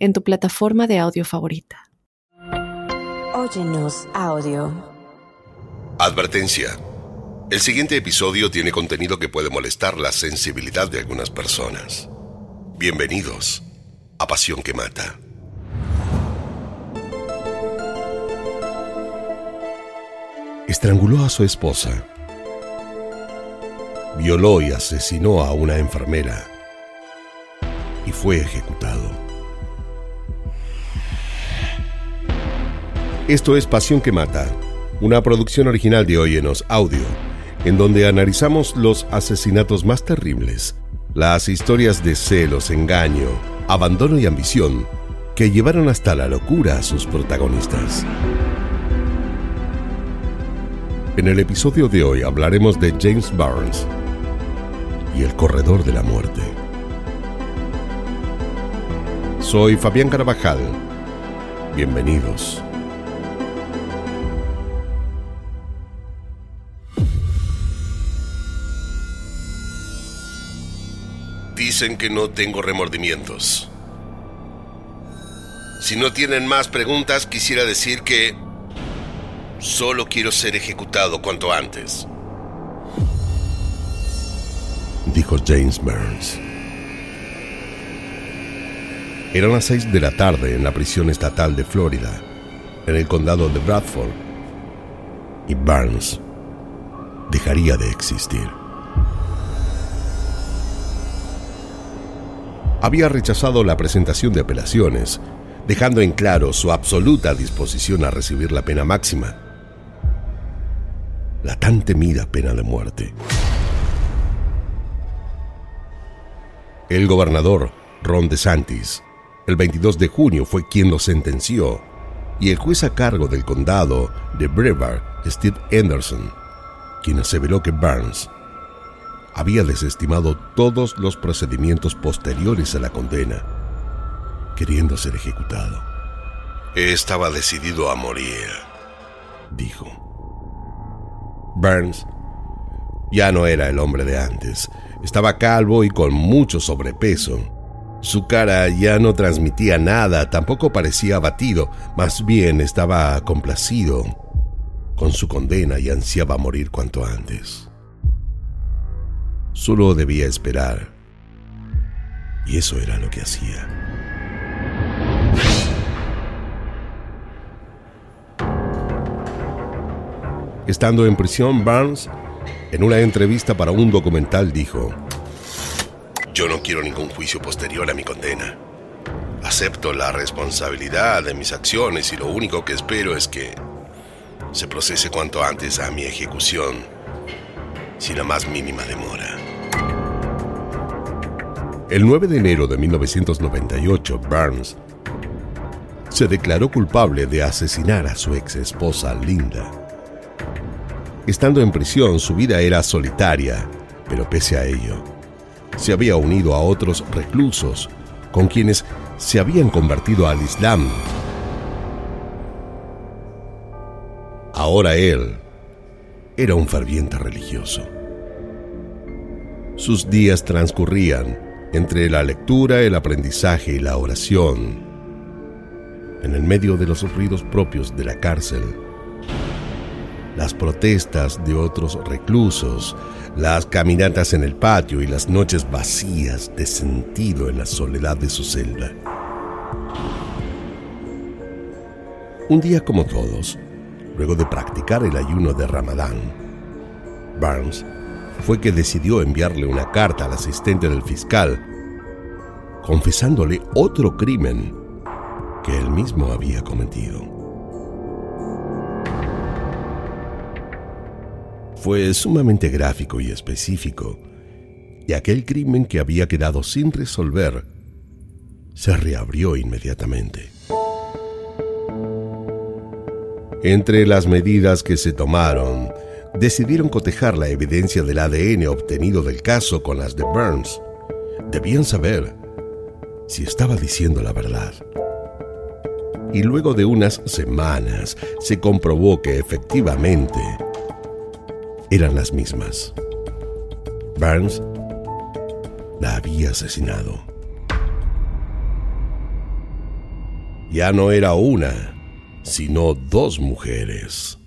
en tu plataforma de audio favorita. Óyenos audio. Advertencia. El siguiente episodio tiene contenido que puede molestar la sensibilidad de algunas personas. Bienvenidos a Pasión que Mata. Estranguló a su esposa. Violó y asesinó a una enfermera. Y fue ejecutado. Esto es Pasión que Mata, una producción original de Oyenos Audio, en donde analizamos los asesinatos más terribles, las historias de celos, engaño, abandono y ambición que llevaron hasta la locura a sus protagonistas. En el episodio de hoy hablaremos de James Barnes y el corredor de la muerte. Soy Fabián Carvajal. Bienvenidos. Que no tengo remordimientos. Si no tienen más preguntas, quisiera decir que solo quiero ser ejecutado cuanto antes. Dijo James Burns. Eran las seis de la tarde en la prisión estatal de Florida, en el condado de Bradford, y Burns dejaría de existir. Había rechazado la presentación de apelaciones, dejando en claro su absoluta disposición a recibir la pena máxima, la tan temida pena de muerte. El gobernador, Ron DeSantis, el 22 de junio fue quien lo sentenció, y el juez a cargo del condado de Brevard, Steve Anderson, quien aseveró que Barnes había desestimado todos los procedimientos posteriores a la condena, queriendo ser ejecutado. Estaba decidido a morir, dijo. Burns ya no era el hombre de antes. Estaba calvo y con mucho sobrepeso. Su cara ya no transmitía nada, tampoco parecía abatido, más bien estaba complacido con su condena y ansiaba morir cuanto antes. Solo debía esperar. Y eso era lo que hacía. Estando en prisión, Barnes, en una entrevista para un documental, dijo, Yo no quiero ningún juicio posterior a mi condena. Acepto la responsabilidad de mis acciones y lo único que espero es que se procese cuanto antes a mi ejecución, sin la más mínima demora. El 9 de enero de 1998, Burns se declaró culpable de asesinar a su ex esposa Linda. Estando en prisión, su vida era solitaria, pero pese a ello, se había unido a otros reclusos con quienes se habían convertido al Islam. Ahora él era un ferviente religioso. Sus días transcurrían entre la lectura, el aprendizaje y la oración, en el medio de los ruidos propios de la cárcel, las protestas de otros reclusos, las caminatas en el patio y las noches vacías de sentido en la soledad de su celda. Un día como todos, luego de practicar el ayuno de Ramadán, Barnes fue que decidió enviarle una carta al asistente del fiscal, confesándole otro crimen que él mismo había cometido. Fue sumamente gráfico y específico, y aquel crimen que había quedado sin resolver se reabrió inmediatamente. Entre las medidas que se tomaron, decidieron cotejar la evidencia del ADN obtenido del caso con las de Burns. Debían saber si estaba diciendo la verdad. Y luego de unas semanas se comprobó que efectivamente eran las mismas. Burns la había asesinado. Ya no era una, sino dos mujeres.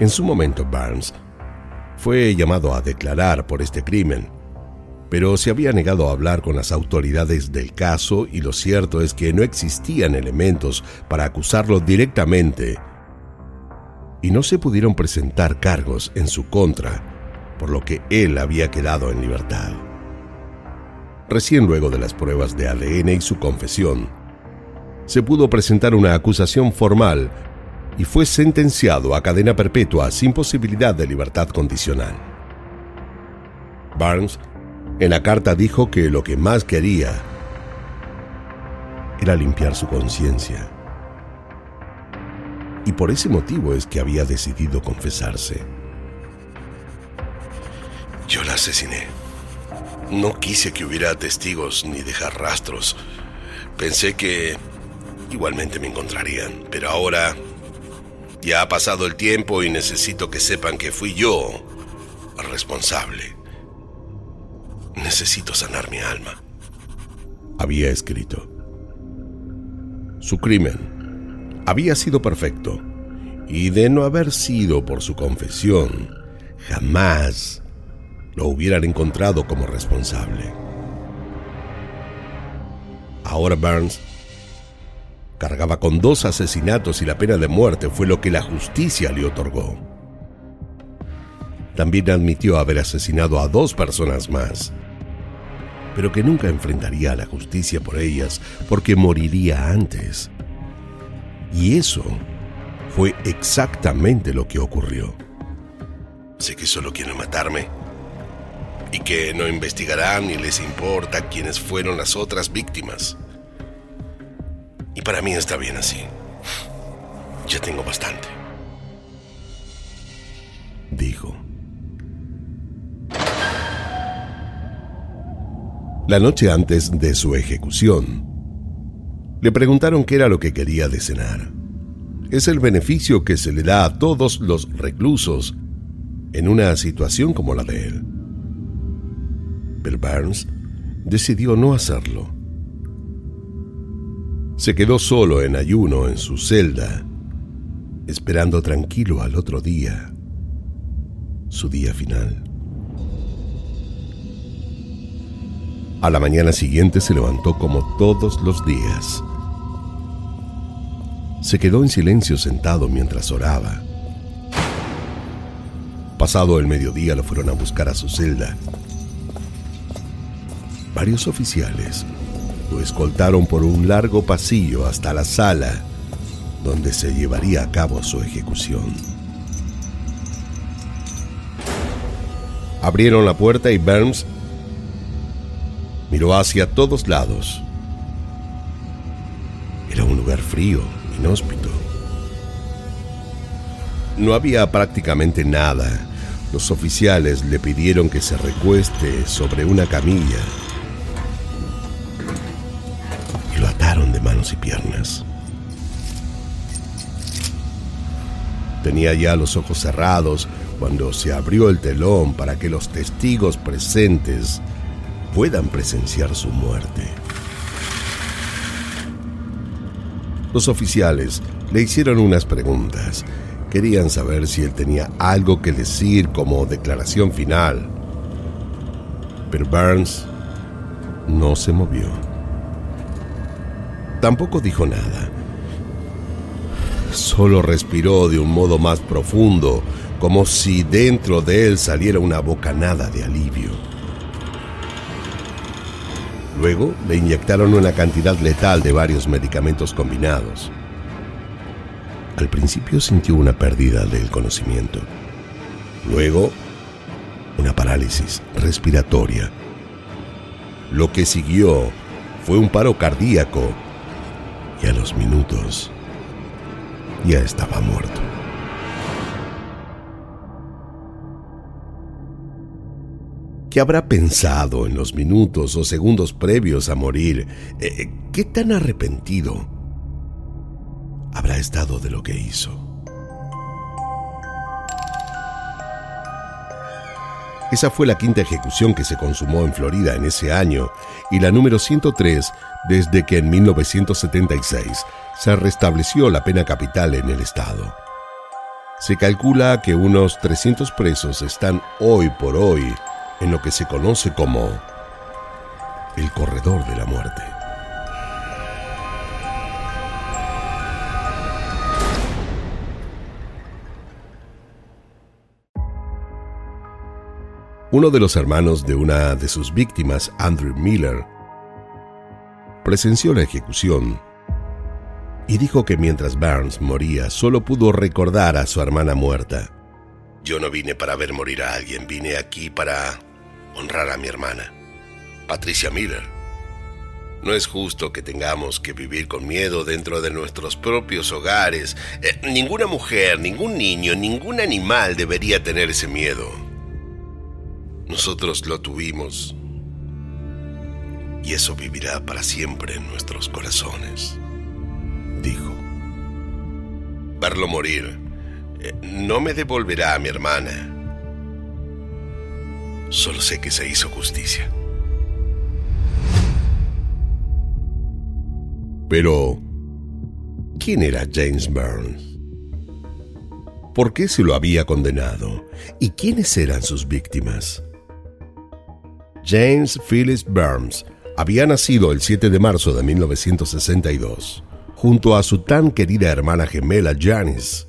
En su momento, Barnes fue llamado a declarar por este crimen, pero se había negado a hablar con las autoridades del caso y lo cierto es que no existían elementos para acusarlo directamente y no se pudieron presentar cargos en su contra, por lo que él había quedado en libertad. Recién luego de las pruebas de ADN y su confesión, se pudo presentar una acusación formal y fue sentenciado a cadena perpetua sin posibilidad de libertad condicional. Barnes en la carta dijo que lo que más quería era limpiar su conciencia. Y por ese motivo es que había decidido confesarse. Yo la asesiné. No quise que hubiera testigos ni dejar rastros. Pensé que igualmente me encontrarían, pero ahora ya ha pasado el tiempo y necesito que sepan que fui yo responsable. Necesito sanar mi alma. Había escrito. Su crimen había sido perfecto y de no haber sido por su confesión, jamás lo hubieran encontrado como responsable. Ahora Burns Cargaba con dos asesinatos y la pena de muerte fue lo que la justicia le otorgó. También admitió haber asesinado a dos personas más, pero que nunca enfrentaría a la justicia por ellas porque moriría antes. Y eso fue exactamente lo que ocurrió. Sé que solo quieren matarme y que no investigarán ni les importa quiénes fueron las otras víctimas. Y para mí está bien así. Ya tengo bastante. Dijo. La noche antes de su ejecución, le preguntaron qué era lo que quería de cenar. Es el beneficio que se le da a todos los reclusos en una situación como la de él. Pero Barnes decidió no hacerlo se quedó solo en ayuno en su celda, esperando tranquilo al otro día, su día final. A la mañana siguiente se levantó como todos los días. Se quedó en silencio sentado mientras oraba. Pasado el mediodía lo fueron a buscar a su celda. Varios oficiales lo escoltaron por un largo pasillo hasta la sala donde se llevaría a cabo su ejecución. Abrieron la puerta y Burns miró hacia todos lados. Era un lugar frío, inhóspito. No había prácticamente nada. Los oficiales le pidieron que se recueste sobre una camilla de manos y piernas. Tenía ya los ojos cerrados cuando se abrió el telón para que los testigos presentes puedan presenciar su muerte. Los oficiales le hicieron unas preguntas. Querían saber si él tenía algo que decir como declaración final. Pero Burns no se movió. Tampoco dijo nada. Solo respiró de un modo más profundo, como si dentro de él saliera una bocanada de alivio. Luego le inyectaron una cantidad letal de varios medicamentos combinados. Al principio sintió una pérdida del conocimiento. Luego, una parálisis respiratoria. Lo que siguió fue un paro cardíaco y a los minutos ya estaba muerto. ¿Qué habrá pensado en los minutos o segundos previos a morir? Eh, ¿Qué tan arrepentido habrá estado de lo que hizo? Esa fue la quinta ejecución que se consumó en Florida en ese año y la número 103 desde que en 1976 se restableció la pena capital en el estado. Se calcula que unos 300 presos están hoy por hoy en lo que se conoce como el corredor de la muerte. Uno de los hermanos de una de sus víctimas, Andrew Miller, presenció la ejecución y dijo que mientras Barnes moría solo pudo recordar a su hermana muerta. Yo no vine para ver morir a alguien, vine aquí para honrar a mi hermana, Patricia Miller. No es justo que tengamos que vivir con miedo dentro de nuestros propios hogares. Eh, ninguna mujer, ningún niño, ningún animal debería tener ese miedo. Nosotros lo tuvimos. Y eso vivirá para siempre en nuestros corazones, dijo. Verlo morir eh, no me devolverá a mi hermana Solo sé que se hizo justicia. Pero, ¿quién era James Burns? ¿Por qué se lo había condenado? ¿Y quiénes eran sus víctimas? James Phyllis Burns había nacido el 7 de marzo de 1962, junto a su tan querida hermana gemela Janice.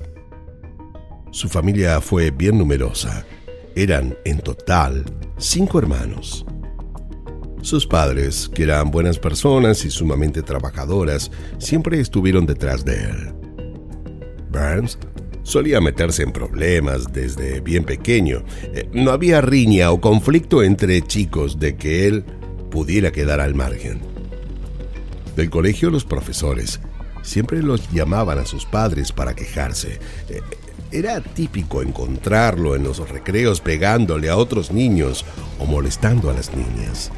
Su familia fue bien numerosa eran, en total, cinco hermanos. Sus padres, que eran buenas personas y sumamente trabajadoras, siempre estuvieron detrás de él. Burns solía meterse en problemas desde bien pequeño. Eh, no había riña o conflicto entre chicos de que él pudiera quedar al margen. Del colegio los profesores siempre los llamaban a sus padres para quejarse. Era típico encontrarlo en los recreos pegándole a otros niños o molestando a las niñas.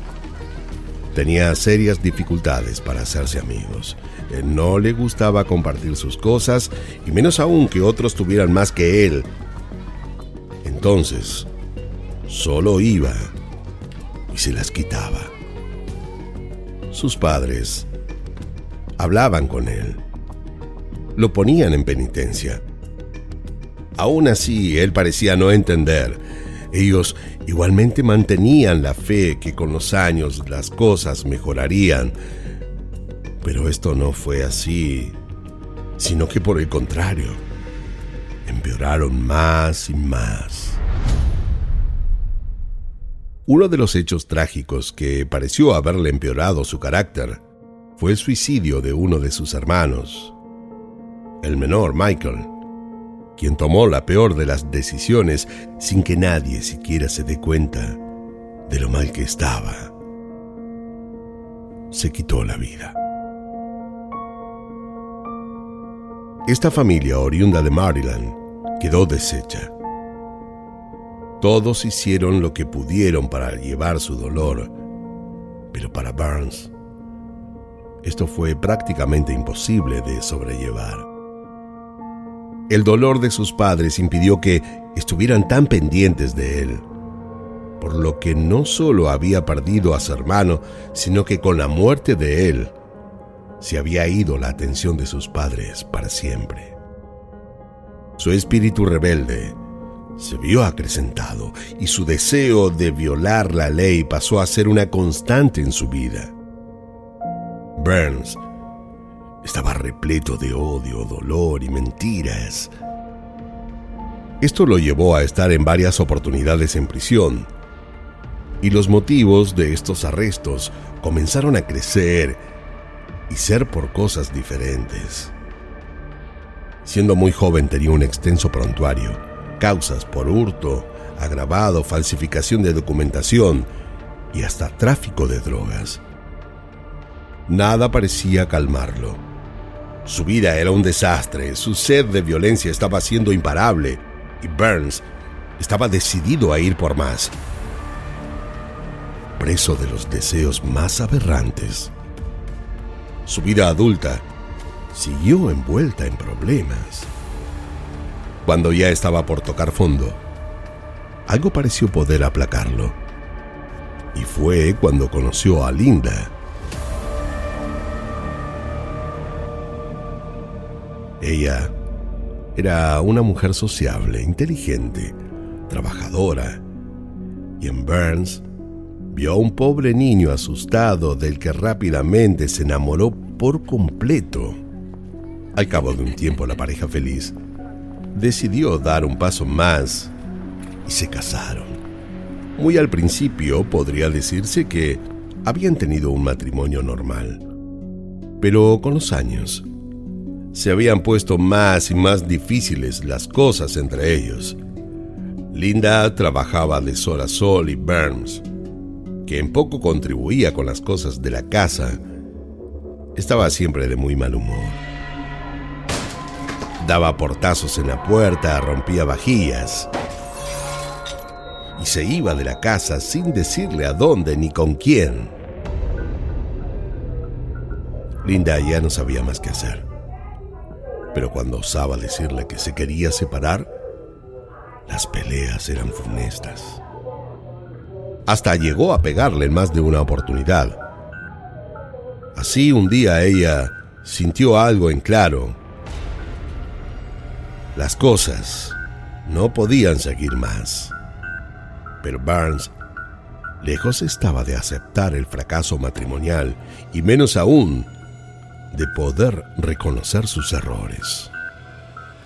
Tenía serias dificultades para hacerse amigos. Eh, no le gustaba compartir sus cosas y menos aún que otros tuvieran más que él. Entonces, solo iba y se las quitaba. Sus padres hablaban con él. Lo ponían en penitencia Aún así, él parecía no entender. Ellos igualmente mantenían la fe que con los años las cosas mejorarían. Pero esto no fue así, sino que por el contrario, empeoraron más y más. Uno de los hechos trágicos que pareció haberle empeorado su carácter fue el suicidio de uno de sus hermanos, el menor Michael quien tomó la peor de las decisiones sin que nadie siquiera se dé cuenta de lo mal que estaba. Se quitó la vida. Esta familia oriunda de Maryland quedó deshecha. Todos hicieron lo que pudieron para llevar su dolor, pero para Burns esto fue prácticamente imposible de sobrellevar. El dolor de sus padres impidió que estuvieran tan pendientes de él, por lo que no solo había perdido a su hermano, sino que con la muerte de él se había ido la atención de sus padres para siempre. Su espíritu rebelde se vio acrecentado y su deseo de violar la ley pasó a ser una constante en su vida. Burns estaba repleto de odio, dolor y mentiras. Esto lo llevó a estar en varias oportunidades en prisión, y los motivos de estos arrestos comenzaron a crecer y ser por cosas diferentes. Siendo muy joven tenía un extenso prontuario, causas por hurto, agravado, falsificación de documentación y hasta tráfico de drogas. Nada parecía calmarlo Su vida era un desastre, su sed de violencia estaba siendo imparable y Burns estaba decidido a ir por más. Preso de los deseos más aberrantes, su vida adulta siguió envuelta en problemas. Cuando ya estaba por tocar fondo, algo pareció poder aplacarlo. Y fue cuando conoció a Linda. Ella era una mujer sociable, inteligente, trabajadora. Y en Burns vio a un pobre niño asustado del que rápidamente se enamoró por completo. Al cabo de un tiempo la pareja feliz decidió dar un paso más y se casaron. Muy al principio podría decirse que habían tenido un matrimonio normal, pero con los años se habían puesto más y más difíciles las cosas entre ellos. Linda trabajaba de sol a sol y Burns, que en poco contribuía con las cosas de la casa, estaba siempre de muy mal humor. Daba portazos en la puerta, rompía vajillas y se iba de la casa sin decirle a dónde ni con quién. Linda ya no sabía más qué hacer pero cuando osaba decirle que se quería separar, las peleas eran funestas. Hasta llegó a pegarle en más de una oportunidad. Así un día ella sintió algo en claro. Las cosas no podían seguir más. Pero Barnes, lejos estaba de aceptar el fracaso matrimonial y menos aún de poder reconocer sus errores.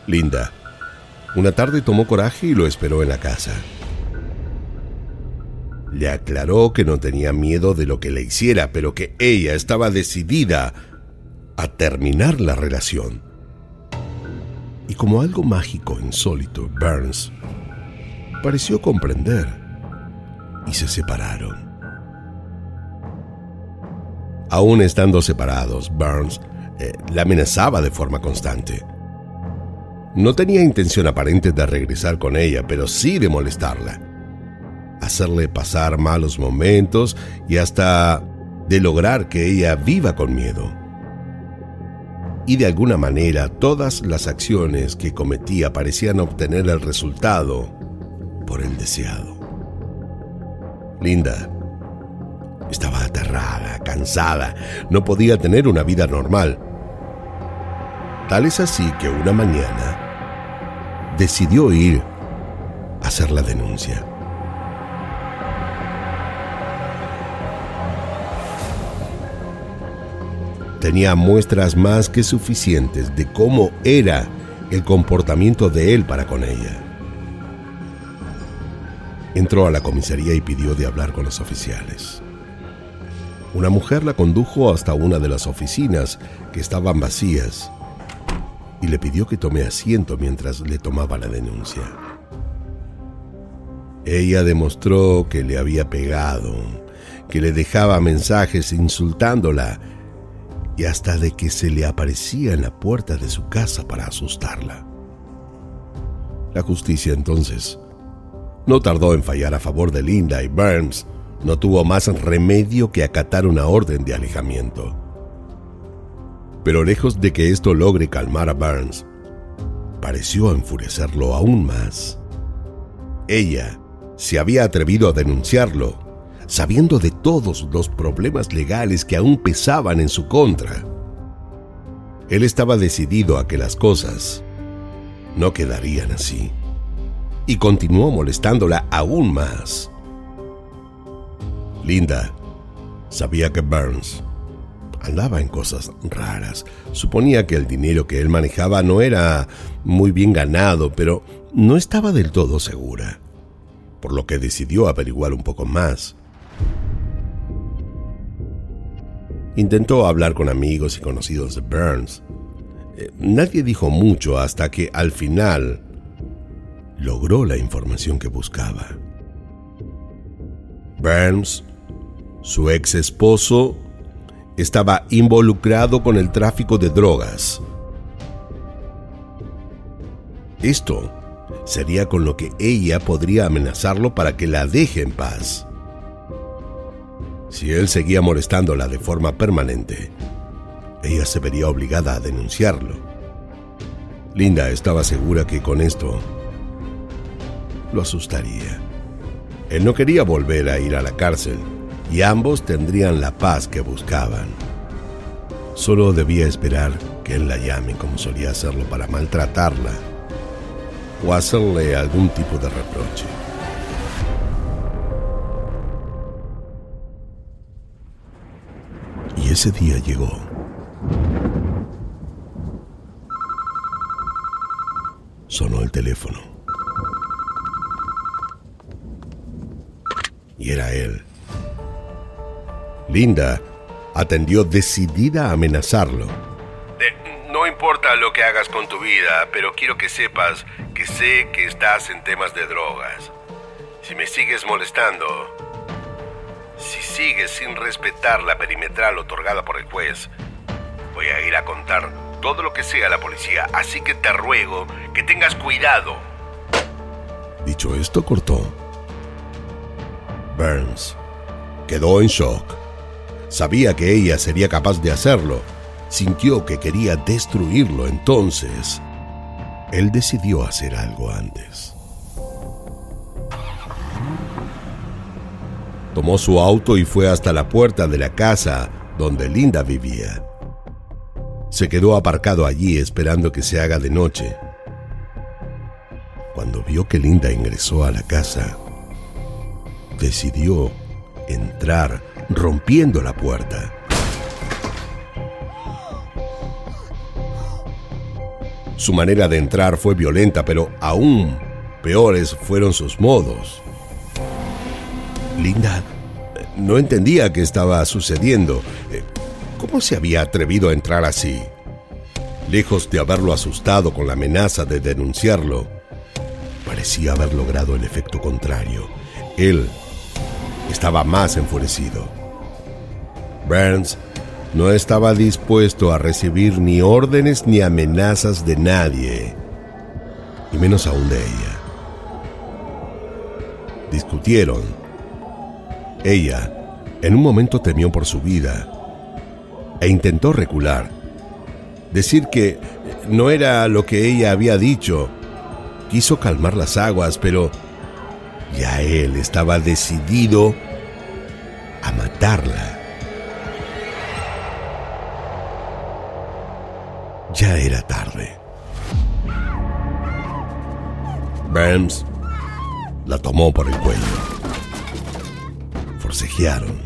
Linda, una tarde tomó coraje y lo esperó en la casa. Le aclaró que no tenía miedo de lo que le hiciera, pero que ella estaba decidida a terminar la relación. Y como algo mágico insólito, Burns pareció comprender y se separaron. Aún estando separados, Burns eh, la amenazaba de forma constante. No tenía intención aparente de regresar con ella, pero sí de molestarla, hacerle pasar malos momentos y hasta de lograr que ella viva con miedo. Y de alguna manera todas las acciones que cometía parecían obtener el resultado por el deseado. Linda estaba aterrada, cansada, no podía tener una vida normal. Tal es así que una mañana decidió ir a hacer la denuncia. Tenía muestras más que suficientes de cómo era el comportamiento de él para con ella. Entró a la comisaría y pidió de hablar con los oficiales. Una mujer la condujo hasta una de las oficinas que estaban vacías y le pidió que tome asiento mientras le tomaba la denuncia. Ella demostró que le había pegado, que le dejaba mensajes insultándola y hasta de que se le aparecía en la puerta de su casa para asustarla. La justicia entonces no tardó en fallar a favor de Linda y Burns, no tuvo más remedio que acatar una orden de alejamiento. Pero lejos de que esto logre calmar a Burns, pareció enfurecerlo aún más. Ella se había atrevido a denunciarlo, sabiendo de todos los problemas legales que aún pesaban en su contra. Él estaba decidido a que las cosas no quedarían así, y continuó molestándola aún más. Linda sabía que Burns andaba en cosas raras. Suponía que el dinero que él manejaba no era muy bien ganado, pero no estaba del todo segura, por lo que decidió averiguar un poco más. Intentó hablar con amigos y conocidos de Burns. Eh, nadie dijo mucho hasta que al final logró la información que buscaba. Burns su ex esposo estaba involucrado con el tráfico de drogas Esto sería con lo que ella podría amenazarlo para que la deje en paz. Si él seguía molestándola de forma permanente, ella se vería obligada a denunciarlo. Linda estaba segura que con esto lo asustaría. Él no quería volver a ir a la cárcel y ambos tendrían la paz que buscaban. Solo debía esperar que él la llame como solía hacerlo para maltratarla o hacerle algún tipo de reproche. Y ese día llegó. Sonó el teléfono. Y era él. Linda atendió decidida a amenazarlo. no importa lo que hagas con tu vida, pero quiero que sepas que sé que estás en temas de drogas. Si me sigues molestando, si sigues sin respetar la perimetral otorgada por el juez, voy a ir a contar todo lo que sea a la policía, así que te ruego que tengas cuidado. Dicho esto, cortó. Burns quedó en shock. Sabía que ella sería capaz de hacerlo. Sintió que quería destruirlo. Entonces, él decidió hacer algo antes. Tomó su auto y fue hasta la puerta de la casa donde Linda vivía. Se quedó aparcado allí esperando que se haga de noche. Cuando vio que Linda ingresó a la casa, decidió entrar rompiendo la puerta. Su manera de entrar fue violenta, pero aún peores fueron sus modos. Linda no entendía qué estaba sucediendo. ¿Cómo se había atrevido a entrar así? Lejos de haberlo asustado con la amenaza de denunciarlo, parecía haber logrado el efecto contrario. Él estaba más enfurecido. Burns no estaba dispuesto a recibir ni órdenes ni amenazas de nadie, y menos aún de ella. Discutieron. Ella, en un momento temió por su vida e intentó recular. Decir que no era lo que ella había dicho. Quiso calmar las aguas, pero ya él estaba decidido a matarla. Ya era tarde. Burns la tomó por el cuello. Forcejearon.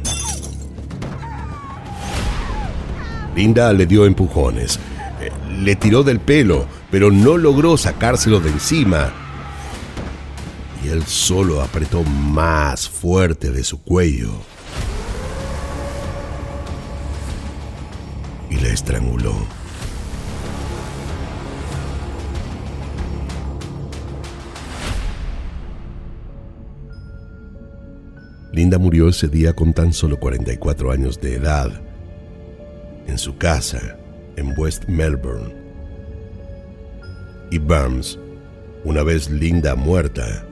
Linda le dio empujones. Eh, le tiró del pelo, pero no logró sacárselo de encima. Y él solo apretó más fuerte de su cuello. Y la estranguló. Linda murió ese día con tan solo 44 años de edad, en su casa en West Melbourne. Y Burns, una vez Linda muerta,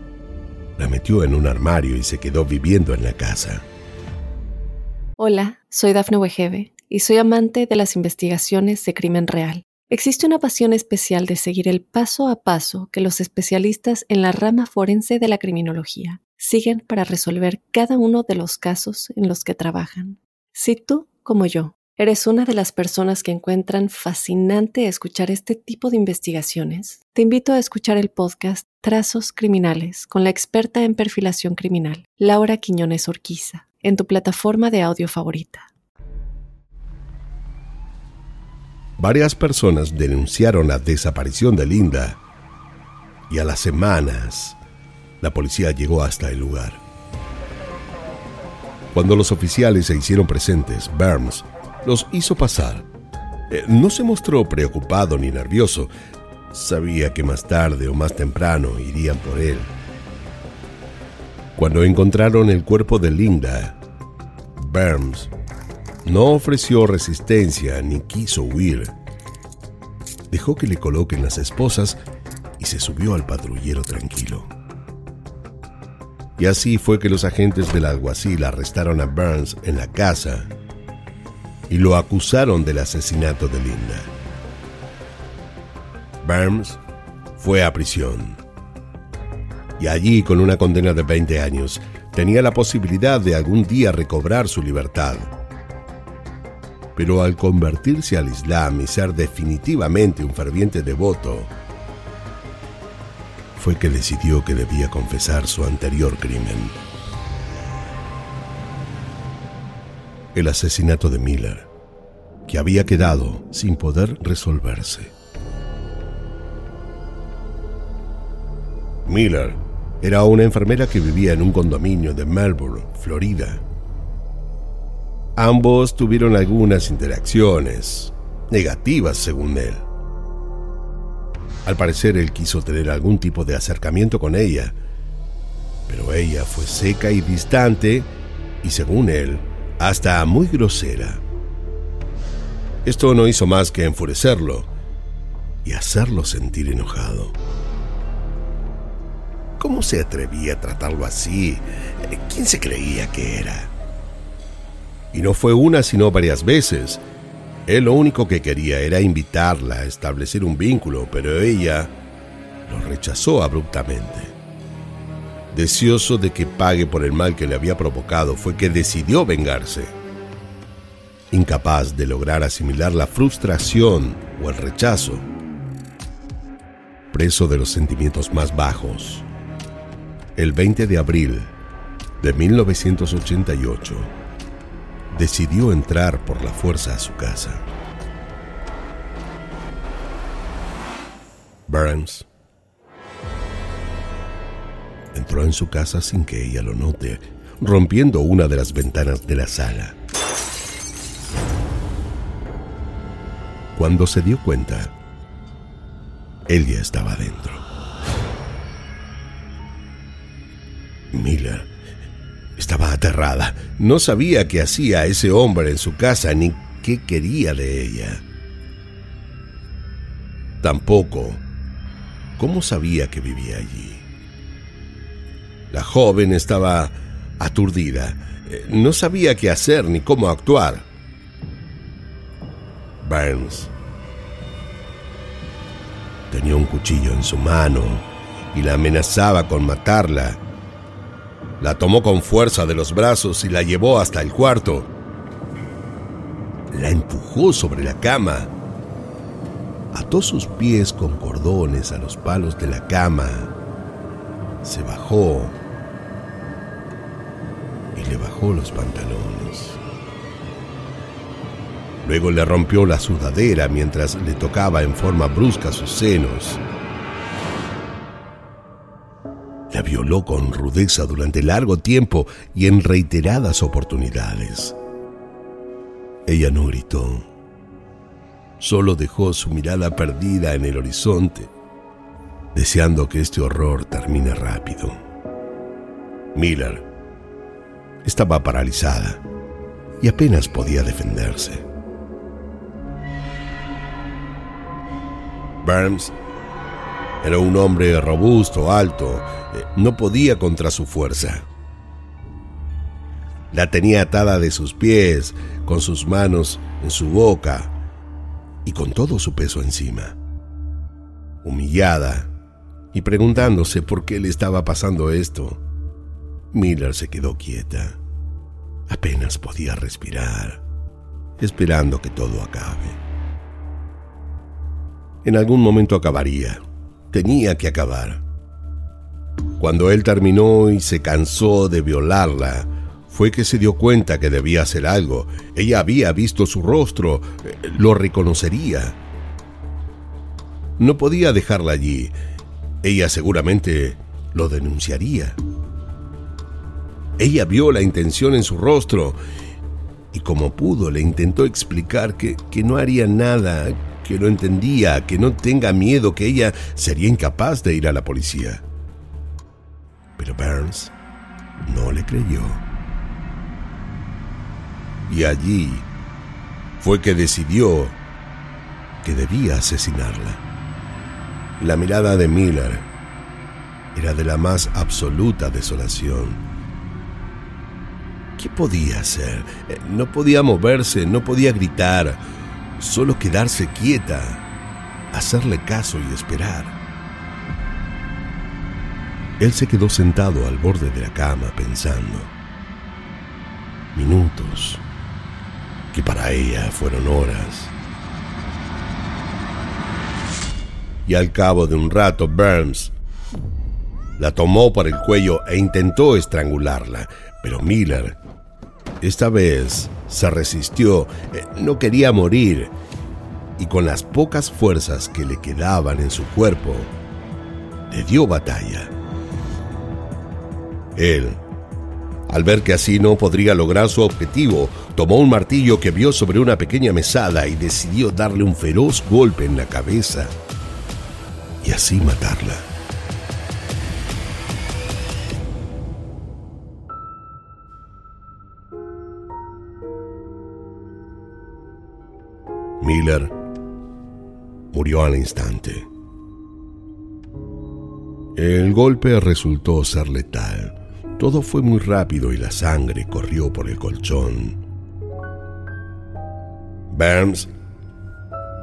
la metió en un armario y se quedó viviendo en la casa. Hola, soy Dafne Wegebe y soy amante de las investigaciones de crimen real. Existe una pasión especial de seguir el paso a paso que los especialistas en la rama forense de la criminología siguen para resolver cada uno de los casos en los que trabajan. Si tú, como yo, eres una de las personas que encuentran fascinante escuchar este tipo de investigaciones, te invito a escuchar el podcast Trazos Criminales con la experta en perfilación criminal, Laura Quiñones Orquiza, en tu plataforma de audio favorita. Varias personas denunciaron la desaparición de Linda y a las semanas la policía llegó hasta el lugar. Cuando los oficiales se hicieron presentes, Burns los hizo pasar. Eh, no se mostró preocupado ni nervioso. Sabía que más tarde o más temprano irían por él. Cuando encontraron el cuerpo de Linda, Burns no ofreció resistencia ni quiso huir. Dejó que le coloquen las esposas y se subió al patrullero tranquilo. Y así fue que los agentes del alguacil arrestaron a Burns en la casa y lo acusaron del asesinato de Linda. Burns fue a prisión. Y allí, con una condena de 20 años, tenía la posibilidad de algún día recobrar su libertad. Pero al convertirse al Islam y ser definitivamente un ferviente devoto, fue que decidió que debía confesar su anterior crimen. El asesinato de Miller, que había quedado sin poder resolverse. Miller era una enfermera que vivía en un condominio de Melbourne, Florida. Ambos tuvieron algunas interacciones, negativas según él. Al parecer él quiso tener algún tipo de acercamiento con ella, pero ella fue seca y distante y según él, hasta muy grosera. Esto no hizo más que enfurecerlo y hacerlo sentir enojado. ¿Cómo se atrevía a tratarlo así? ¿Quién se creía que era? Y no fue una, sino varias veces. Él lo único que quería era invitarla a establecer un vínculo, pero ella lo rechazó abruptamente. Deseoso de que pague por el mal que le había provocado, fue que decidió vengarse. Incapaz de lograr asimilar la frustración o el rechazo, preso de los sentimientos más bajos, el 20 de abril de 1988, decidió entrar por la fuerza a su casa. Burns entró en su casa sin que ella lo note, rompiendo una de las ventanas de la sala. Cuando se dio cuenta, él ya estaba dentro. Mila estaba aterrada. No sabía qué hacía ese hombre en su casa ni qué quería de ella. Tampoco cómo sabía que vivía allí. La joven estaba aturdida. No sabía qué hacer ni cómo actuar. Burns tenía un cuchillo en su mano y la amenazaba con matarla la tomó con fuerza de los brazos y la llevó hasta el cuarto. La empujó sobre la cama. Ató sus pies con cordones a los palos de la cama. Se bajó y le bajó los pantalones. Luego le rompió la sudadera mientras le tocaba en forma brusca sus senos. La violó con rudeza durante largo tiempo y en reiteradas oportunidades. Ella no gritó, solo dejó su mirada perdida en el horizonte, deseando que este horror termine rápido. Miller estaba paralizada y apenas podía defenderse. Burns era un hombre robusto, alto, no podía contra su fuerza. La tenía atada de sus pies, con sus manos en su boca y con todo su peso encima. Humillada y preguntándose por qué le estaba pasando esto, Miller se quedó quieta. Apenas podía respirar, esperando que todo acabe. En algún momento acabaría tenía que acabar. Cuando él terminó y se cansó de violarla, fue que se dio cuenta que debía hacer algo. Ella había visto su rostro, lo reconocería. No podía dejarla allí. Ella seguramente lo denunciaría. Ella vio la intención en su rostro y como pudo le intentó explicar que, que no haría nada, que no entendía, que no tenga miedo, que ella sería incapaz de ir a la policía. Pero Burns no le creyó. Y allí fue que decidió que debía asesinarla. La mirada de Miller era de la más absoluta desolación. ¿Qué podía hacer? Eh, no podía moverse, no podía gritar, solo quedarse quieta, hacerle caso y esperar. Él se quedó sentado al borde de la cama pensando. Minutos, que para ella fueron horas. Y al cabo de un rato, Burns la tomó por el cuello e intentó estrangularla, pero Miller, esta vez, se resistió, eh, no quería morir, y con las pocas fuerzas que le quedaban en su cuerpo, le dio batalla. Él, al ver que así no podría lograr su objetivo, tomó un martillo que vio sobre una pequeña mesada y decidió darle un feroz golpe en la cabeza y así matarla. Miller murió al instante. El golpe resultó ser letal. Todo fue muy rápido y la sangre corrió por el colchón. Burns,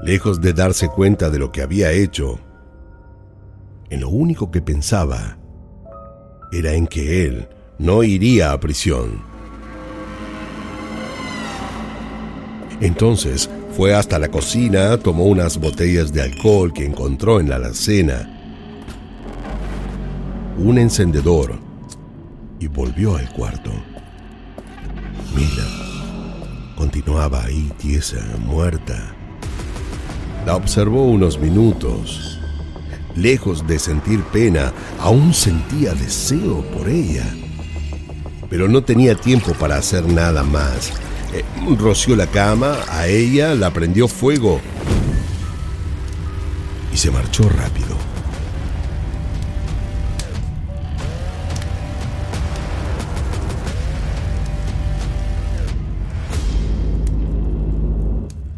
lejos de darse cuenta de lo que había hecho, en lo único que pensaba era en que él no iría a prisión. Entonces fue hasta la cocina, tomó unas botellas de alcohol que encontró en la alacena, un encendedor y volvió al cuarto. Mila continuaba ahí tiesa, muerta. La observó unos minutos Lejos de sentir pena, aún sentía deseo por ella. Pero no tenía tiempo para hacer nada más. Eh, roció la cama, a ella la prendió fuego y se marchó rápido.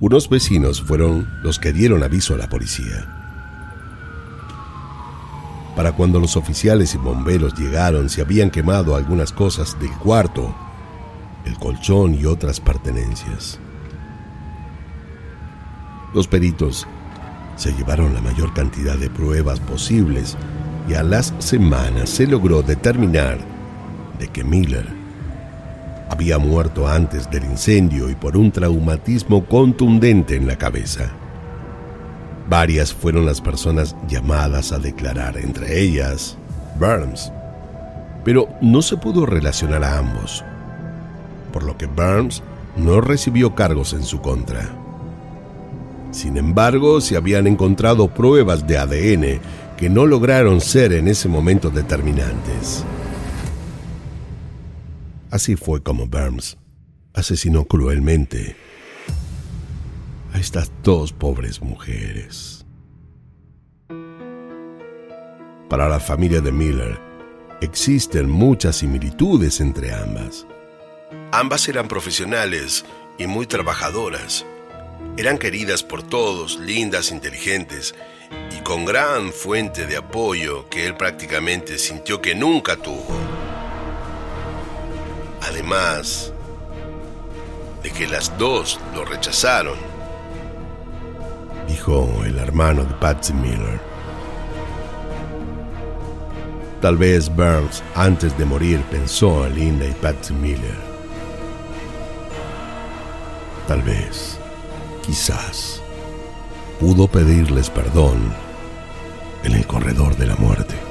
Unos vecinos fueron los que dieron aviso a la policía. Para cuando los oficiales y bomberos llegaron se habían quemado algunas cosas del cuarto, el colchón y otras pertenencias. Los peritos se llevaron la mayor cantidad de pruebas posibles y a las semanas se logró determinar de que Miller había muerto antes del incendio y por un traumatismo contundente en la cabeza. Varias fueron las personas llamadas a declarar, entre ellas Burns. Pero no se pudo relacionar a ambos, por lo que Burns no recibió cargos en su contra. Sin embargo, se habían encontrado pruebas de ADN que no lograron ser en ese momento determinantes. Así fue como Burns asesinó cruelmente a estas dos pobres mujeres. Para la familia de Miller, existen muchas similitudes entre ambas. Ambas eran profesionales y muy trabajadoras. Eran queridas por todos, lindas, inteligentes y con gran fuente de apoyo que él prácticamente sintió que nunca tuvo. Además de que las dos lo rechazaron dijo el hermano de Patsy Miller. Tal vez Burns, antes de morir, pensó en Linda y Patsy Miller. Tal vez, quizás, pudo pedirles perdón en el corredor de la muerte.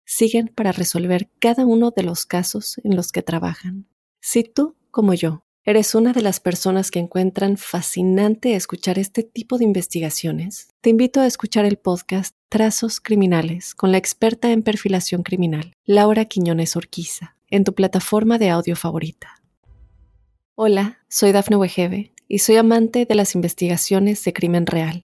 siguen para resolver cada uno de los casos en los que trabajan. Si tú, como yo, eres una de las personas que encuentran fascinante escuchar este tipo de investigaciones, te invito a escuchar el podcast Trazos Criminales con la experta en perfilación criminal, Laura Quiñones Orquiza en tu plataforma de audio favorita. Hola, soy Dafne Wegebe y soy amante de las investigaciones de crimen real.